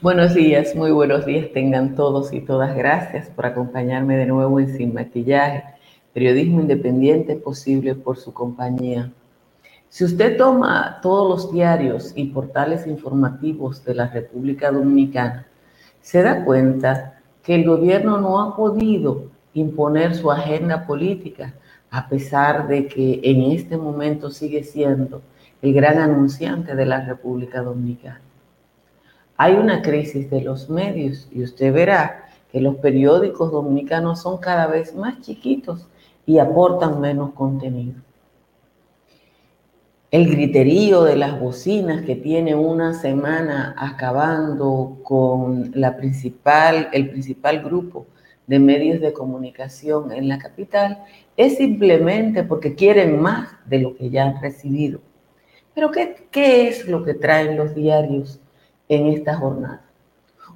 Buenos días, muy buenos días tengan todos y todas. Gracias por acompañarme de nuevo en Sin Maquillaje, periodismo independiente posible por su compañía. Si usted toma todos los diarios y portales informativos de la República Dominicana, se da cuenta que el gobierno no ha podido imponer su agenda política, a pesar de que en este momento sigue siendo el gran anunciante de la República Dominicana. Hay una crisis de los medios y usted verá que los periódicos dominicanos son cada vez más chiquitos y aportan menos contenido. El griterío de las bocinas que tiene una semana acabando con la principal, el principal grupo de medios de comunicación en la capital es simplemente porque quieren más de lo que ya han recibido. Pero ¿qué, qué es lo que traen los diarios en esta jornada.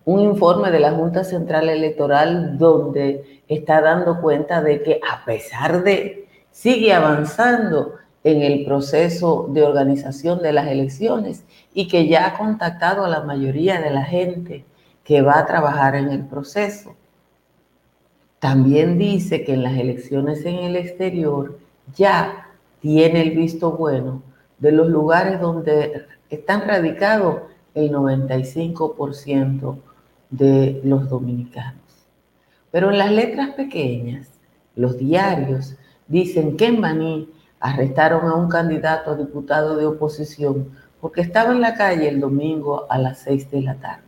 Un informe de la Junta Central Electoral donde está dando cuenta de que a pesar de sigue avanzando en el proceso de organización de las elecciones y que ya ha contactado a la mayoría de la gente que va a trabajar en el proceso. También dice que en las elecciones en el exterior ya tiene el visto bueno de los lugares donde están radicados el 95% de los dominicanos. Pero en las letras pequeñas, los diarios dicen que en Baní arrestaron a un candidato a diputado de oposición porque estaba en la calle el domingo a las 6 de la tarde.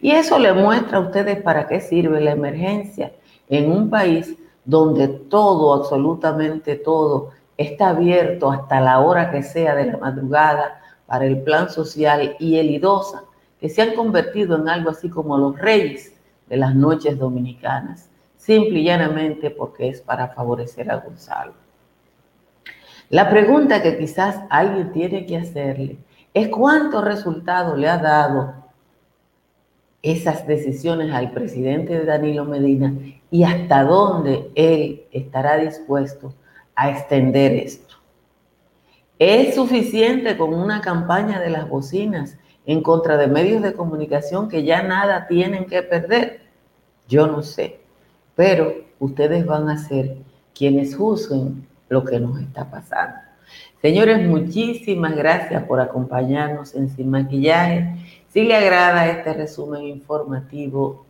Y eso le muestra a ustedes para qué sirve la emergencia en un país donde todo, absolutamente todo, está abierto hasta la hora que sea de la madrugada, para el plan social y el IDOSA, que se han convertido en algo así como los reyes de las noches dominicanas, simple y llanamente porque es para favorecer a Gonzalo. La pregunta que quizás alguien tiene que hacerle es cuánto resultado le ha dado esas decisiones al presidente Danilo Medina y hasta dónde él estará dispuesto a extender esto. ¿Es suficiente con una campaña de las bocinas en contra de medios de comunicación que ya nada tienen que perder? Yo no sé, pero ustedes van a ser quienes juzguen lo que nos está pasando. Señores, muchísimas gracias por acompañarnos en Sin Maquillaje. Si le agrada este resumen informativo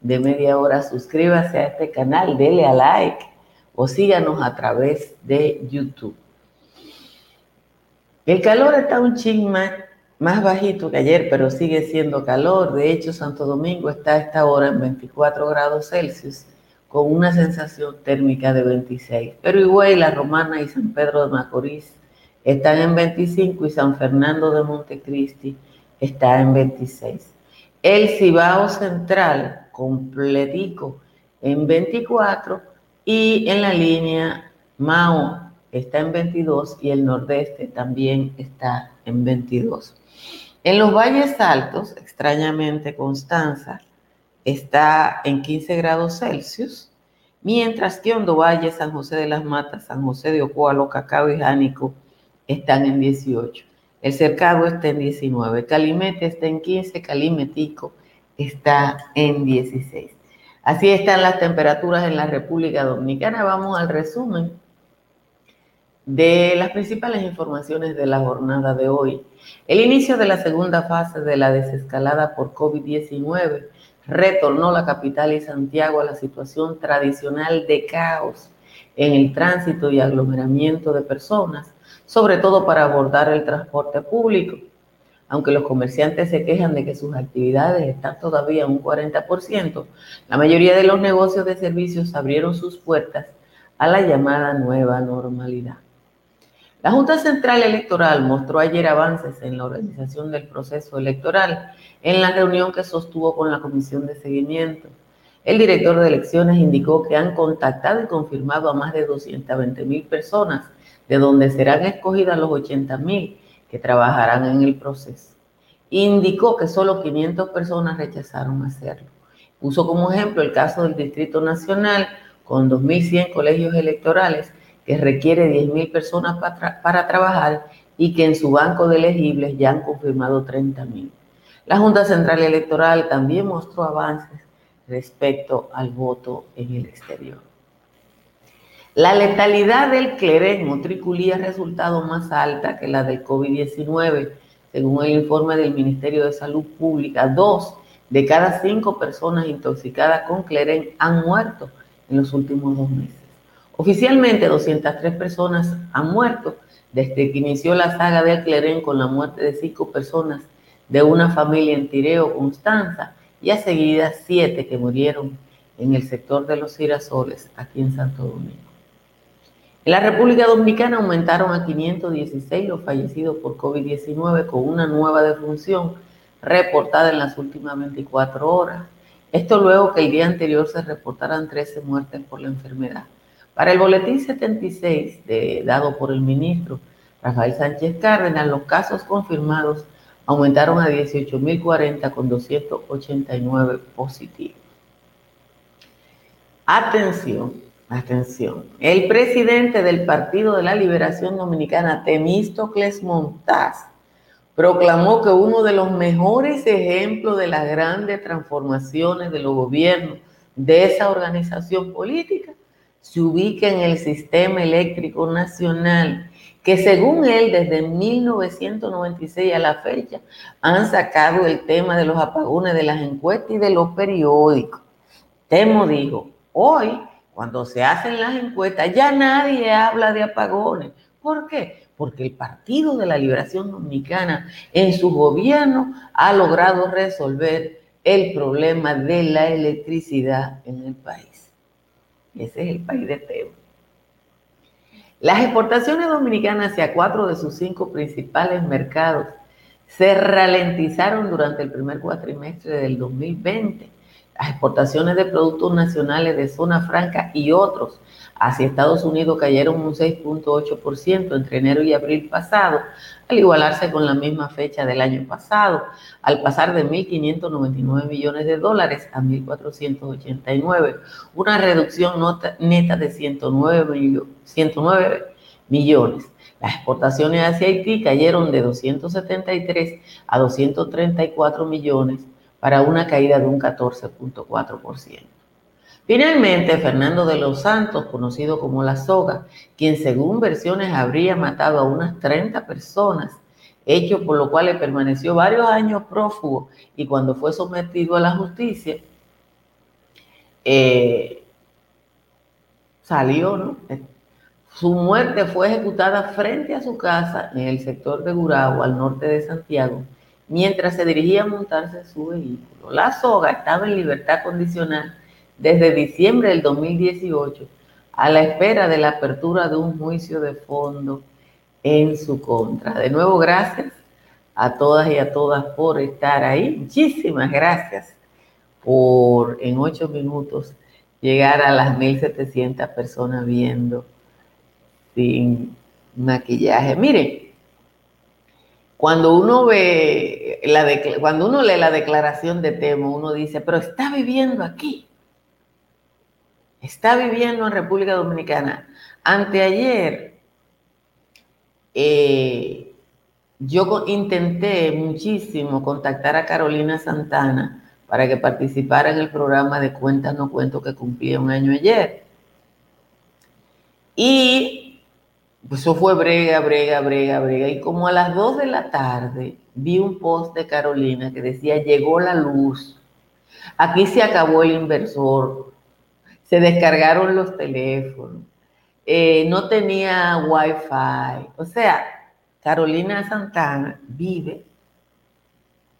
de media hora, suscríbase a este canal, dele a like o síganos a través de YouTube. El calor está un ching más, bajito que ayer, pero sigue siendo calor. De hecho, Santo Domingo está a esta hora en 24 grados Celsius con una sensación térmica de 26. Pero igual La Romana y San Pedro de Macorís están en 25 y San Fernando de Montecristi está en 26. El Cibao Central completico en 24 y en la línea Mao está en 22 y el nordeste también está en 22. En los valles altos, extrañamente Constanza está en 15 grados Celsius, mientras que Hondo Valle, San José de las Matas, San José de Ocualo, Cacao y Jánico están en 18. El Cercado está en 19, Calimete está en 15, Calimetico está en 16. Así están las temperaturas en la República Dominicana. Vamos al resumen de las principales informaciones de la jornada de hoy. El inicio de la segunda fase de la desescalada por COVID-19 retornó la capital y Santiago a la situación tradicional de caos en el tránsito y aglomeramiento de personas, sobre todo para abordar el transporte público. Aunque los comerciantes se quejan de que sus actividades están todavía un 40%, la mayoría de los negocios de servicios abrieron sus puertas a la llamada nueva normalidad. La Junta Central Electoral mostró ayer avances en la organización del proceso electoral en la reunión que sostuvo con la Comisión de Seguimiento. El director de elecciones indicó que han contactado y confirmado a más de 220 mil personas, de donde serán escogidas los 80 mil que trabajarán en el proceso. Indicó que solo 500 personas rechazaron hacerlo. Puso como ejemplo el caso del Distrito Nacional, con 2.100 colegios electorales que requiere 10.000 personas para, para, trabajar y que en su banco de elegibles ya han confirmado 30.000. La Junta Central Electoral también mostró avances respecto al voto en el exterior. La letalidad del clerén triculía ha resultado más alta que la del COVID-19, según el informe del Ministerio de Salud Pública. Dos de cada cinco personas intoxicadas con clerén han muerto en los últimos dos meses. Oficialmente, 203 personas han muerto desde que inició la saga del clerén con la muerte de cinco personas de una familia en Tireo, Constanza, y a seguida siete que murieron en el sector de los girasoles, aquí en Santo Domingo. En la República Dominicana aumentaron a 516 los fallecidos por COVID-19 con una nueva defunción reportada en las últimas 24 horas. Esto luego que el día anterior se reportaran 13 muertes por la enfermedad. Para el boletín 76 dado por el ministro Rafael Sánchez Cárdenas, los casos confirmados aumentaron a 18.040 con 289 positivos. Atención, atención. El presidente del Partido de la Liberación Dominicana, Temístocles Montaz, proclamó que uno de los mejores ejemplos de las grandes transformaciones de los gobiernos de esa organización política se ubica en el sistema eléctrico nacional que según él desde 1996 a la fecha han sacado el tema de los apagones de las encuestas y de los periódicos. Temo dijo, hoy cuando se hacen las encuestas ya nadie habla de apagones. ¿Por qué? Porque el Partido de la Liberación Dominicana en su gobierno ha logrado resolver el problema de la electricidad en el país. Ese es el país de Temo. Las exportaciones dominicanas hacia cuatro de sus cinco principales mercados se ralentizaron durante el primer cuatrimestre del 2020. Las exportaciones de productos nacionales de zona franca y otros hacia Estados Unidos cayeron un 6.8% entre enero y abril pasado, al igualarse con la misma fecha del año pasado, al pasar de 1.599 millones de dólares a 1.489, una reducción neta de 109, 109 millones. Las exportaciones hacia Haití cayeron de 273 a 234 millones para una caída de un 14.4%. Finalmente, Fernando de los Santos, conocido como La Soga, quien según versiones habría matado a unas 30 personas, hecho por lo cual le permaneció varios años prófugo y cuando fue sometido a la justicia, eh, salió, ¿no? Su muerte fue ejecutada frente a su casa en el sector de Gurabo, al norte de Santiago, mientras se dirigía a montarse su vehículo. La soga estaba en libertad condicional desde diciembre del 2018 a la espera de la apertura de un juicio de fondo en su contra. De nuevo, gracias a todas y a todas por estar ahí. Muchísimas gracias por en ocho minutos llegar a las 1.700 personas viendo sin maquillaje. Miren, cuando uno ve la cuando uno lee la declaración de Temo, uno dice, pero está viviendo aquí está viviendo en República Dominicana. Anteayer, eh, yo intenté muchísimo contactar a Carolina Santana para que participara en el programa de Cuentas No Cuento que cumplía un año ayer. Y pues eso fue brega, brega, brega, brega. Y como a las 2 de la tarde vi un post de Carolina que decía, llegó la luz, aquí se acabó el inversor, se descargaron los teléfonos, eh, no tenía wifi. O sea, Carolina Santana vive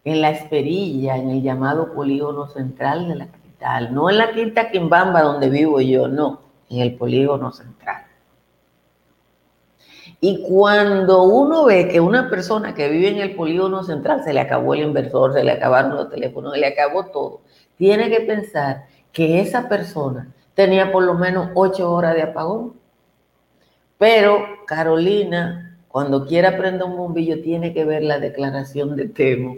en la Esperilla, en el llamado polígono central de la capital, no en la Quinta Quimbamba donde vivo yo, no, en el polígono central. Y cuando uno ve que una persona que vive en el polígono central se le acabó el inversor, se le acabaron los teléfonos, se le acabó todo, tiene que pensar que esa persona tenía por lo menos ocho horas de apagón. Pero Carolina, cuando quiera prender un bombillo, tiene que ver la declaración de Temo,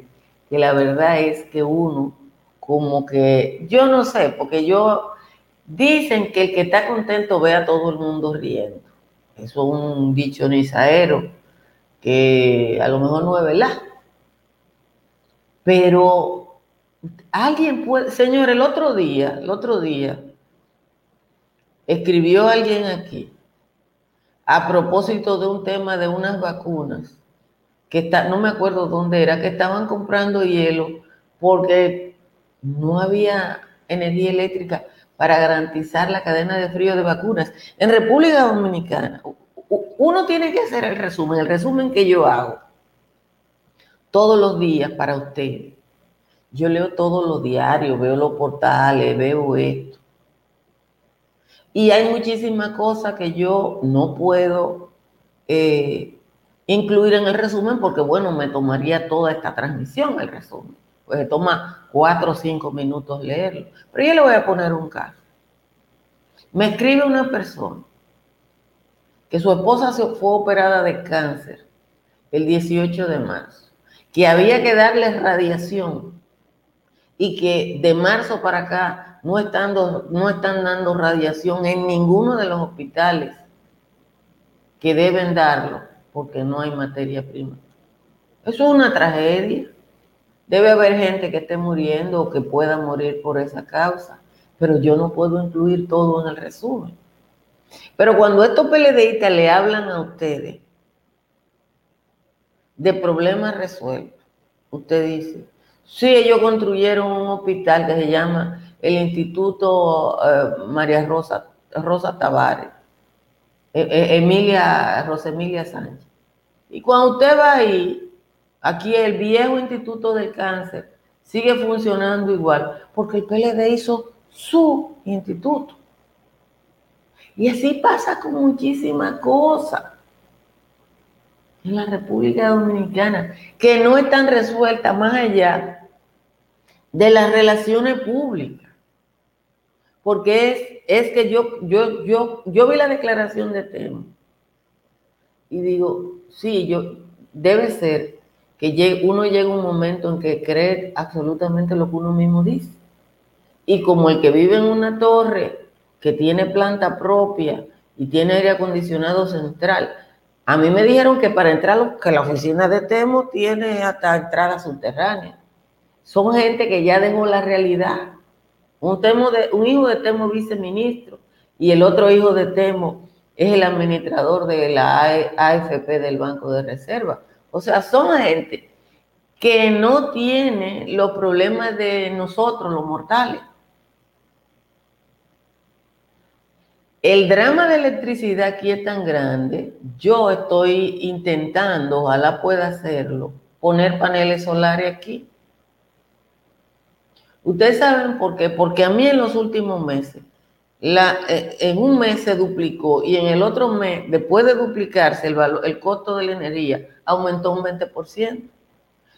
que la verdad es que uno, como que, yo no sé, porque yo, dicen que el que está contento ve a todo el mundo riendo. Eso es un dicho nizaero que a lo mejor no es verdad. Pero alguien puede, señor, el otro día, el otro día, escribió alguien aquí a propósito de un tema de unas vacunas, que está, no me acuerdo dónde era, que estaban comprando hielo porque no había energía eléctrica para garantizar la cadena de frío de vacunas. En República Dominicana, uno tiene que hacer el resumen, el resumen que yo hago todos los días para usted. Yo leo todos los diarios, veo los portales, veo esto. Y hay muchísimas cosas que yo no puedo eh, incluir en el resumen porque, bueno, me tomaría toda esta transmisión el resumen. Pues toma cuatro o cinco minutos leerlo. Pero yo le voy a poner un caso. Me escribe una persona que su esposa fue operada de cáncer el 18 de marzo, que había que darle radiación y que de marzo para acá no están, no están dando radiación en ninguno de los hospitales que deben darlo porque no hay materia prima. Eso es una tragedia. Debe haber gente que esté muriendo o que pueda morir por esa causa, pero yo no puedo incluir todo en el resumen. Pero cuando estos PLDistas le hablan a ustedes de problemas resueltos, usted dice, sí, ellos construyeron un hospital que se llama el Instituto eh, María Rosa, Rosa Tavares, e, e, Emilia, Rosa Emilia Sánchez. Y cuando usted va ahí, aquí el viejo Instituto del Cáncer sigue funcionando igual, porque el PLD hizo su instituto. Y así pasa con muchísimas cosas en la República Dominicana que no están resueltas más allá de las relaciones públicas. Porque es, es que yo, yo, yo, yo vi la declaración de Temo y digo, sí, yo, debe ser que uno llegue un momento en que cree absolutamente lo que uno mismo dice. Y como el que vive en una torre que tiene planta propia y tiene aire acondicionado central. A mí me dijeron que para entrar, que la oficina de Temo tiene hasta entrada subterránea. Son gente que ya dejó la realidad. Un, temo de, un hijo de Temo viceministro y el otro hijo de Temo es el administrador de la AFP del Banco de Reserva. O sea, son gente que no tiene los problemas de nosotros, los mortales. El drama de electricidad aquí es tan grande, yo estoy intentando, ojalá pueda hacerlo, poner paneles solares aquí. Ustedes saben por qué, porque a mí en los últimos meses, la, eh, en un mes se duplicó y en el otro mes, después de duplicarse el, valor, el costo de la energía, aumentó un 20%.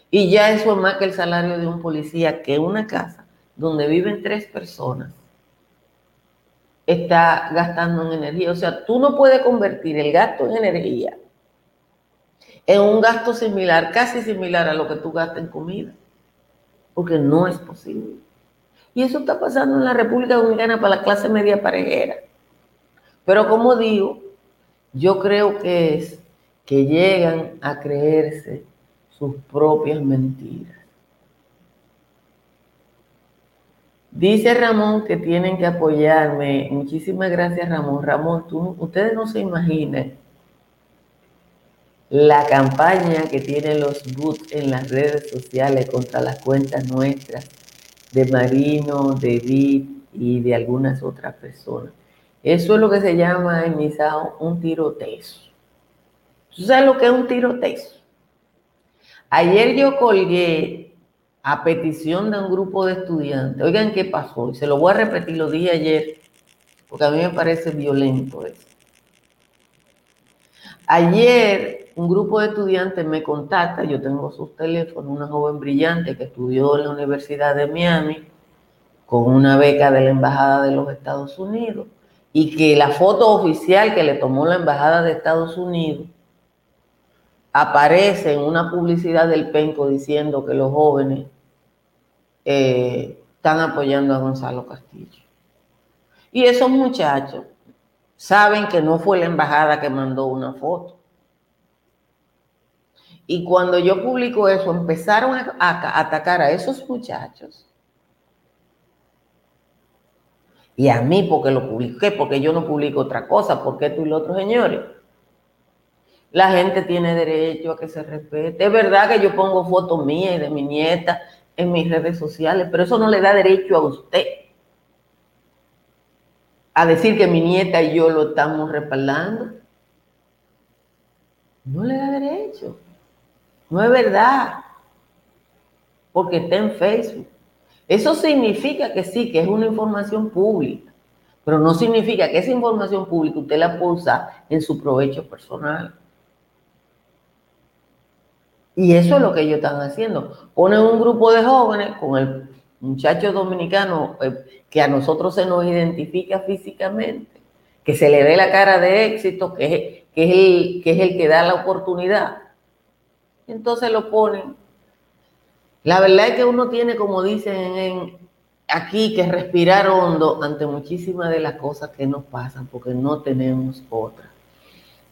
Y ya eso es más que el salario de un policía, que una casa donde viven tres personas está gastando en energía. O sea, tú no puedes convertir el gasto en energía en un gasto similar, casi similar a lo que tú gastas en comida, porque no es posible. Y eso está pasando en la República Dominicana para la clase media parejera. Pero como digo, yo creo que es que llegan a creerse sus propias mentiras. Dice Ramón que tienen que apoyarme. Muchísimas gracias, Ramón. Ramón, tú, ustedes no se imaginan la campaña que tienen los boots en las redes sociales contra las cuentas nuestras de Marino, de Edith y de algunas otras personas. Eso es lo que se llama en Misao un tiroteo. ¿Tú sabes lo que es un tiroteo? Ayer yo colgué a petición de un grupo de estudiantes. Oigan qué pasó, y se lo voy a repetir, lo dije ayer, porque a mí me parece violento eso. Ayer un grupo de estudiantes me contacta, yo tengo sus teléfonos, una joven brillante que estudió en la Universidad de Miami con una beca de la Embajada de los Estados Unidos y que la foto oficial que le tomó la Embajada de Estados Unidos aparece en una publicidad del Penco diciendo que los jóvenes eh, están apoyando a Gonzalo Castillo. Y esos muchachos saben que no fue la embajada que mandó una foto. Y cuando yo publico eso, empezaron a, atacar a esos muchachos. Y a mí porque lo publiqué, porque yo no publico otra cosa, porque tú y los otros señores. La gente tiene derecho a que se respete. Es verdad que yo pongo fotos mías y de mi nieta en mis redes sociales, pero eso no le da derecho a usted a decir que mi nieta y yo lo estamos respaldando. No le da derecho. No es verdad. Porque está en Facebook. Eso significa que sí, que es una información pública. Pero no significa que esa información pública usted la pueda en su provecho personal. Y eso es lo que ellos están haciendo. Ponen un grupo de jóvenes con el muchacho dominicano eh, que a nosotros se nos identifica físicamente, que se le ve la cara de éxito, que es el que da la oportunidad. Entonces lo ponen. La verdad es que uno tiene, como dicen aquí, que respirar hondo ante muchísimas de las cosas que nos pasan, porque no tenemos otra.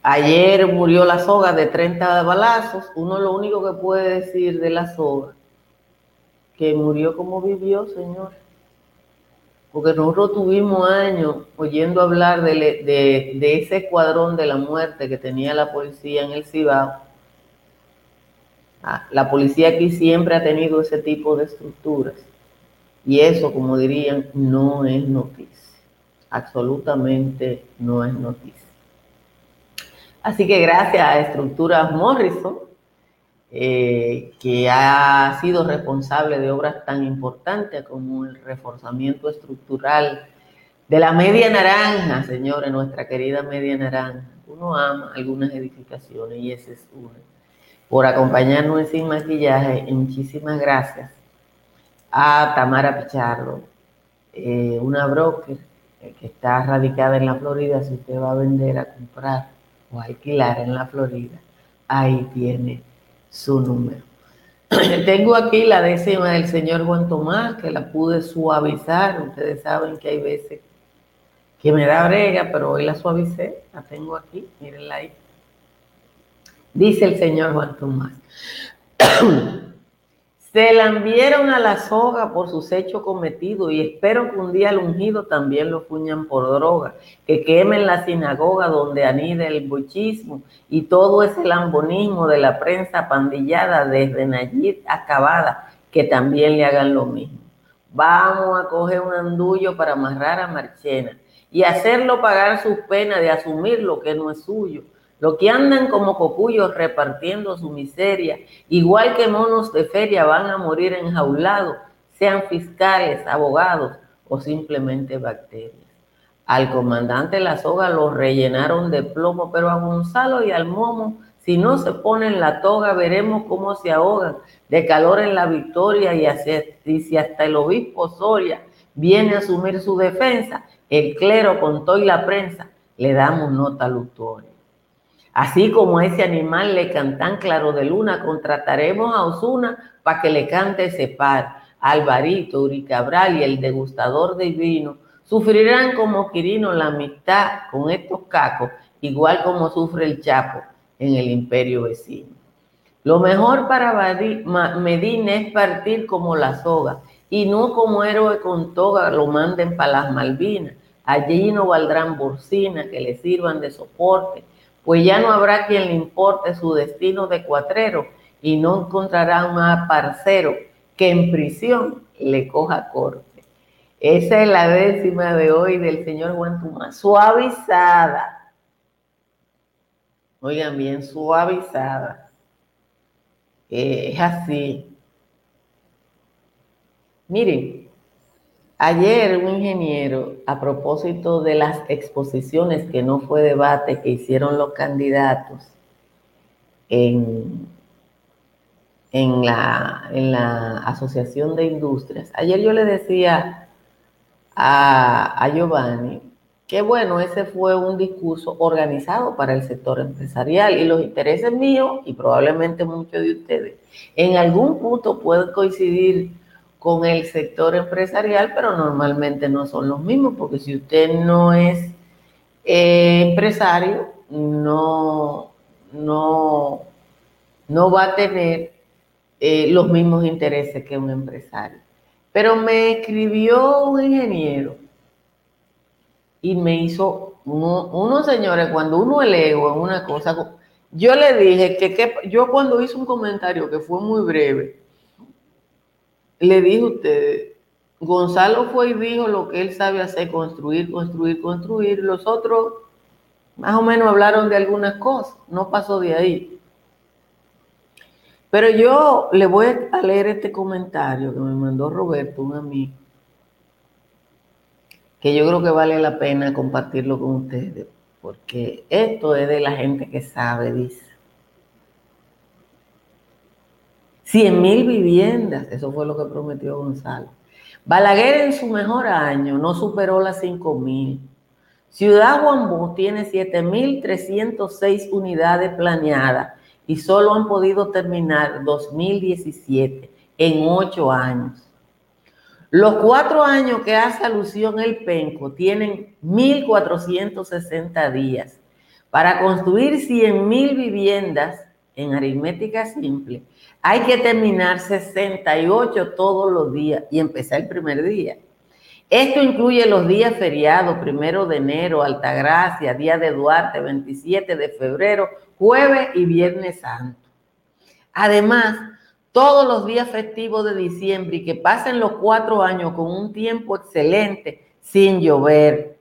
Ayer murió la soga de 30 balazos. Uno lo único que puede decir de la soga que murió como vivió, Señor. Porque nosotros tuvimos años oyendo hablar de, ese escuadrón de la muerte que tenía la policía en el Cibao. Ah, la policía aquí siempre ha tenido ese tipo de estructuras. Y eso, como dirían, no es noticia. Absolutamente no es noticia. Así que gracias a Estructuras Morrison, eh, que ha sido responsable de obras tan importantes como el reforzamiento estructural de la media naranja, señores, nuestra querida media naranja. Uno ama algunas edificaciones y ese es uno. Por acompañarnos en Sin Maquillaje, y muchísimas gracias a Tamara Pichardo, eh, una broker que está radicada en la Florida. Si usted va a vender, a comprar o alquilar en la Florida, ahí tiene su número. Tengo aquí la décima del señor Juan Tomás, que la pude suavizar. Ustedes saben que hay veces que me da brega, pero hoy la suavicé. La tengo aquí, mírenla ahí. Dice el señor Juan Tomás. Se lambieron a la soga por sus hechos cometidos y espero que un día al ungido también lo fuñan por droga, que quemen la sinagoga donde anida el bochismo y todo ese lambonismo de la prensa pandillada desde Nayib acabada, que también le hagan lo mismo. Vamos a coger un andullo para amarrar a Marchena y hacerlo pagar sus penas de asumir lo que no es suyo los que andan como copullos repartiendo su miseria, igual que monos de feria, van a morir enjaulados, sean fiscales, abogados o simplemente bacterias. Al comandante La Soga lo rellenaron de plomo, pero a Gonzalo y al Momo, si no se ponen la toga, veremos cómo se ahogan de calor en la victoria y, si hasta el obispo Soria viene a asumir su defensa, el clero con todo y la prensa, le damos nota luctuoria. Así como a ese animal le cantan claro de luna, contrataremos a Osuna para que le cante ese par. Alvarito, Uricabral y el degustador de vino sufrirán como Quirino la mitad con estos cacos, igual como sufre el Chapo en el imperio vecino. Lo mejor para Medina es partir como la soga y no como héroe con toga lo manden para las Malvinas. Allí no valdrán bursinas que le sirvan de soporte pues ya no habrá quien le importe su destino de cuatrero y no encontrará un parcero que en prisión le coja corte. Esa es la décima de hoy del señor Juan suavizada. Oigan bien, suavizada. es así. Miren, Ayer un ingeniero, a propósito de las exposiciones que no fue debate que hicieron los candidatos en, en, la, en la Asociación de Industrias, ayer yo le decía a, a Giovanni que bueno, ese fue un discurso organizado para el sector empresarial y los intereses míos y probablemente muchos de ustedes. En algún punto pueden coincidir con el sector empresarial, pero normalmente no son los mismos, porque si usted no es eh, empresario, no, no, no va a tener eh, los mismos intereses que un empresario. Pero me escribió un ingeniero y me hizo, unos señores, cuando uno en una cosa, yo le dije que, que, yo cuando hice un comentario que fue muy breve, le dije a ustedes, Gonzalo fue y dijo lo que él sabe hacer, construir, construir, construir. Los otros más o menos hablaron de algunas cosas, no pasó de ahí. Pero yo le voy a leer este comentario que me mandó Roberto, un amigo, que yo creo que vale la pena compartirlo con ustedes, porque esto es de la gente que sabe, dice. 100 mil viviendas, eso fue lo que prometió Gonzalo. Balaguer en su mejor año no superó las 5 mil. Ciudad Guambú tiene 7.306 unidades planeadas y solo han podido terminar 2017 en ocho años. Los cuatro años que hace alusión el penco tienen 1.460 días. Para construir 100.000 viviendas en aritmética simple, hay que terminar 68 todos los días y empezar el primer día. Esto incluye los días feriados, primero de enero, Altagracia, Día de Duarte, 27 de febrero, jueves y viernes santo. Además, todos los días festivos de diciembre y que pasen los cuatro años con un tiempo excelente, sin llover.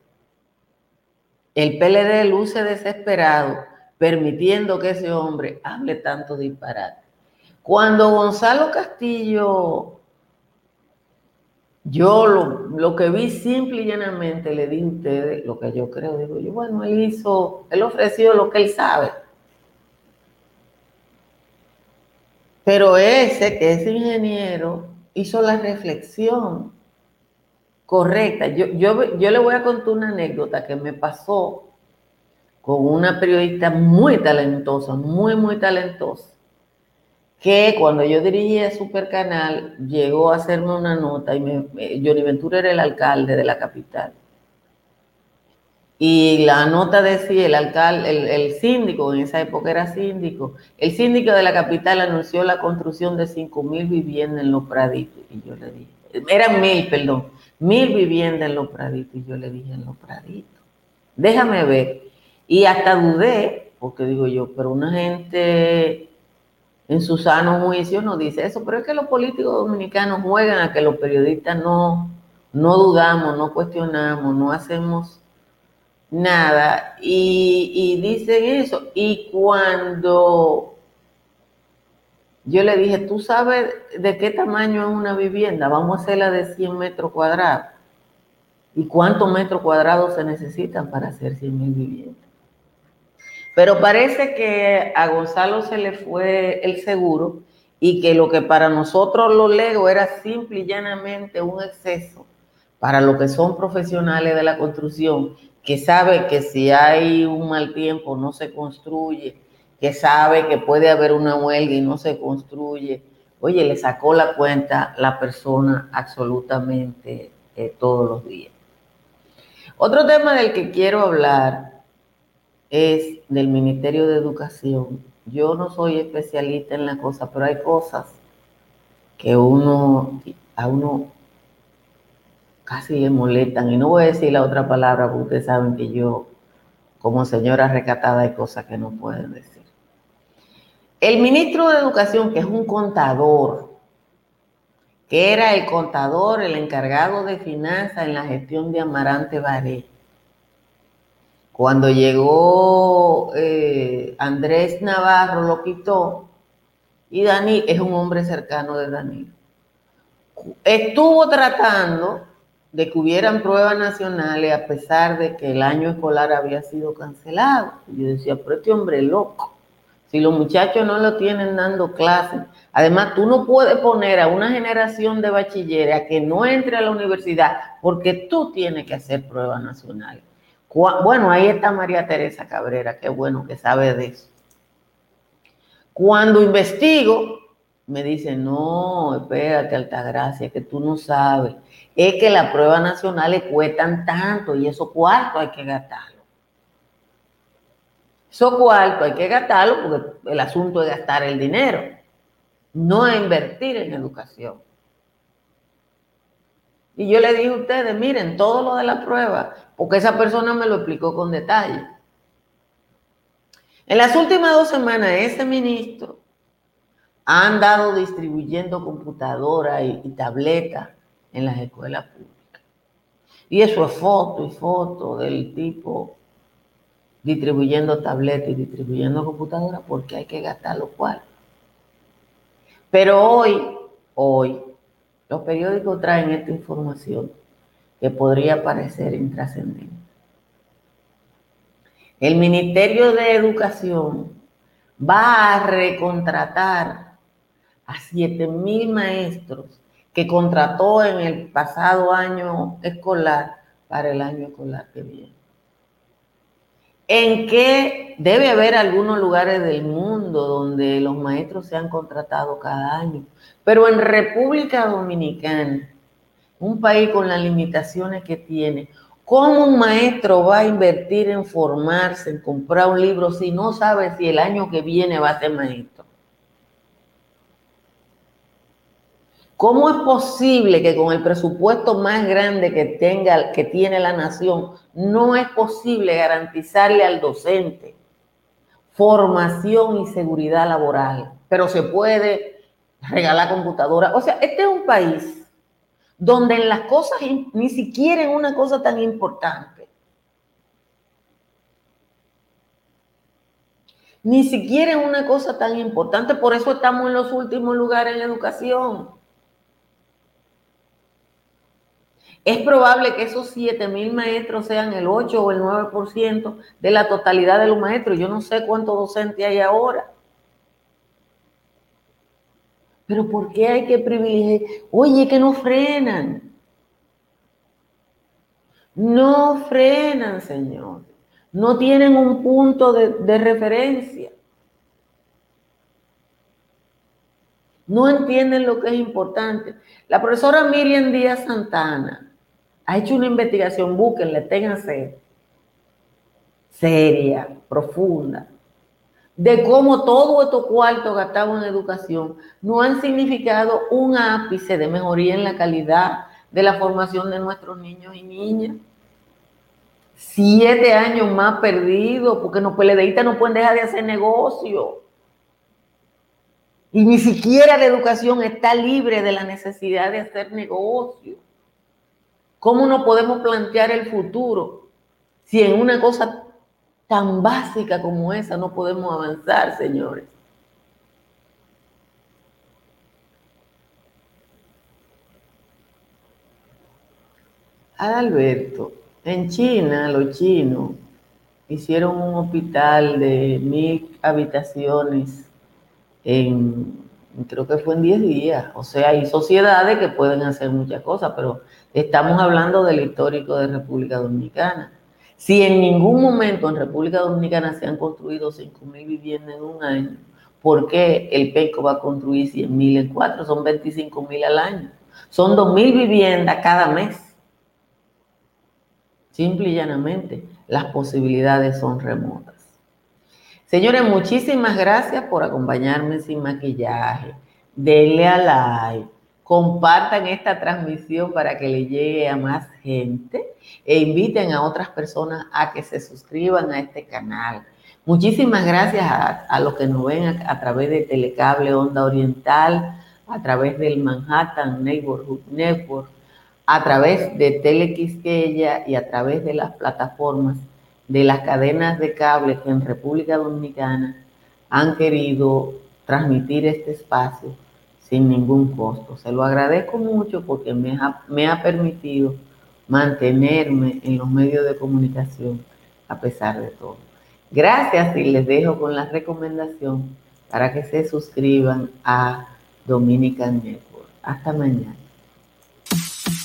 El PLD luce desesperado, permitiendo que ese hombre hable tanto disparate. Cuando Gonzalo Castillo yo lo, que vi simple y llanamente le di a ustedes lo que yo creo. Digo yo, bueno, él hizo, él ofreció lo que él sabe. Pero ese, que es ingeniero, hizo la reflexión correcta. Yo, yo, yo le voy a contar una anécdota que me pasó con una periodista muy talentosa, muy, muy talentosa que cuando yo dirigía Supercanal llegó a hacerme una nota y me, Johnny Ventura era el alcalde de la capital. Y la nota decía, el alcalde, el, síndico, en esa época era síndico, el síndico de la capital anunció la construcción de 5 mil viviendas en los Praditos. Y yo le dije, eran mil, perdón, mil viviendas en los Praditos. Y yo le dije, en los Praditos. Déjame ver. Y hasta dudé, porque digo yo, pero una gente en su sano juicio no dice eso, pero es que los políticos dominicanos juegan a que los periodistas no, no dudamos, no cuestionamos, no hacemos nada y, dicen eso. Y cuando yo le dije, ¿tú sabes de qué tamaño es una vivienda? Vamos a hacerla de 100 metros cuadrados. ¿Y cuántos metros cuadrados se necesitan para hacer 100 mil viviendas? Pero parece que a Gonzalo se le fue el seguro y que lo que para nosotros los legos era simple y llanamente un exceso para los que son profesionales de la construcción, que sabe que si hay un mal tiempo no se construye, que sabe que puede haber una huelga y no se construye. Oye, le sacó la cuenta la persona absolutamente eh, todos los días. Otro tema del que quiero hablar es del Ministerio de Educación. Yo no soy especialista en la cosa, pero hay cosas que uno, a uno casi le molestan. Y no voy a decir la otra palabra porque ustedes saben que yo, como señora recatada, hay cosas que no pueden decir. El ministro de Educación, que es un contador, que era el contador, el encargado de finanzas en la gestión de Amarante Baré, cuando llegó eh, Andrés Navarro lo quitó y Dani es un hombre cercano de Danilo. Estuvo tratando de que hubieran pruebas nacionales a pesar de que el año escolar había sido cancelado. yo decía, pero este hombre loco. Si los muchachos no lo tienen dando clases, además tú no puedes poner a una generación de bachilleres a que no entre a la universidad porque tú tienes que hacer pruebas nacionales. Bueno, ahí está María Teresa Cabrera, qué bueno que sabe de eso. Cuando investigo, me dice, no, espérate, Altagracia, que tú no sabes. Es que las pruebas nacionales cuestan tanto y esos cuartos hay que gastarlo. Eso cuarto hay que gastarlo porque el asunto es gastar el dinero, no invertir en educación. Y yo le dije a ustedes, miren, todo lo de la prueba, porque esa persona me lo explicó con detalle. En las últimas dos semanas, ese ministro ha andado distribuyendo computadoras y, tabletas en las escuelas públicas. Y eso es foto y foto del tipo distribuyendo tabletas y distribuyendo computadoras porque hay que gastar lo cual. Pero hoy, hoy, los periódicos traen esta información que podría parecer intrascendente. El Ministerio de Educación va a recontratar a 7 mil maestros que contrató en el pasado año escolar para el año escolar que viene. En que debe haber algunos lugares del mundo donde los maestros se han contratado cada año, pero en República Dominicana, un país con las limitaciones que tiene, ¿cómo un maestro va a invertir en formarse, en comprar un libro si no sabe si el año que viene va a ser maestro? ¿Cómo es posible que con el presupuesto más grande que tenga, que tiene la nación, no es posible garantizarle al docente formación y seguridad laboral? Pero se puede regalar computadora. O sea, este es un país donde en las cosas, ni siquiera en una cosa tan importante, ni siquiera en una cosa tan importante, por eso estamos en los últimos lugares en la educación. Es probable que esos 7 mil maestros sean el 8 o el 9% de la totalidad de los maestros. Yo no sé cuántos docentes hay ahora. Pero ¿por qué hay que privilegiar? Oye, que no frenan. No frenan, Señor. No tienen un punto de, de referencia. No entienden lo que es importante. La profesora Miriam Díaz Santana ha hecho una investigación, búsquenle, ténganse seria, profunda, de cómo todo estos cuartos gastados en educación no han significado un ápice de mejoría en la calidad de la formación de nuestros niños y niñas. Siete años más perdidos, porque los PLDistas no pueden dejar de hacer negocio. Y ni siquiera la educación está libre de la necesidad de hacer negocio. ¿Cómo no podemos plantear el futuro si en una cosa tan básica como esa no podemos avanzar, señores? Alberto, en China, los chinos hicieron un hospital de mil habitaciones en creo que fue en 10 días. O sea, hay sociedades que pueden hacer muchas cosas, pero estamos hablando del histórico de República Dominicana. Si en ningún momento en República Dominicana se han construido 5.000 viviendas en un año, ¿por qué el PECO va a construir 100.000 en cuatro? Son 25.000 al año. Son 2.000 viviendas cada mes. Simple y llanamente, las posibilidades son remotas. Señores, muchísimas gracias por acompañarme sin maquillaje. Denle a like, compartan esta transmisión para que le llegue a más gente e inviten a otras personas a que se suscriban a este canal. Muchísimas gracias a, los que nos ven a, través de Telecable Onda Oriental, a través del Manhattan Neighborhood Network, a través de Telequisqueya y a través de las plataformas de las cadenas de cable que en República Dominicana han querido transmitir este espacio sin ningún costo. Se lo agradezco mucho porque me ha, me ha permitido mantenerme en los medios de comunicación a pesar de todo. Gracias y les dejo con la recomendación para que se suscriban a Dominican Network. Hasta mañana.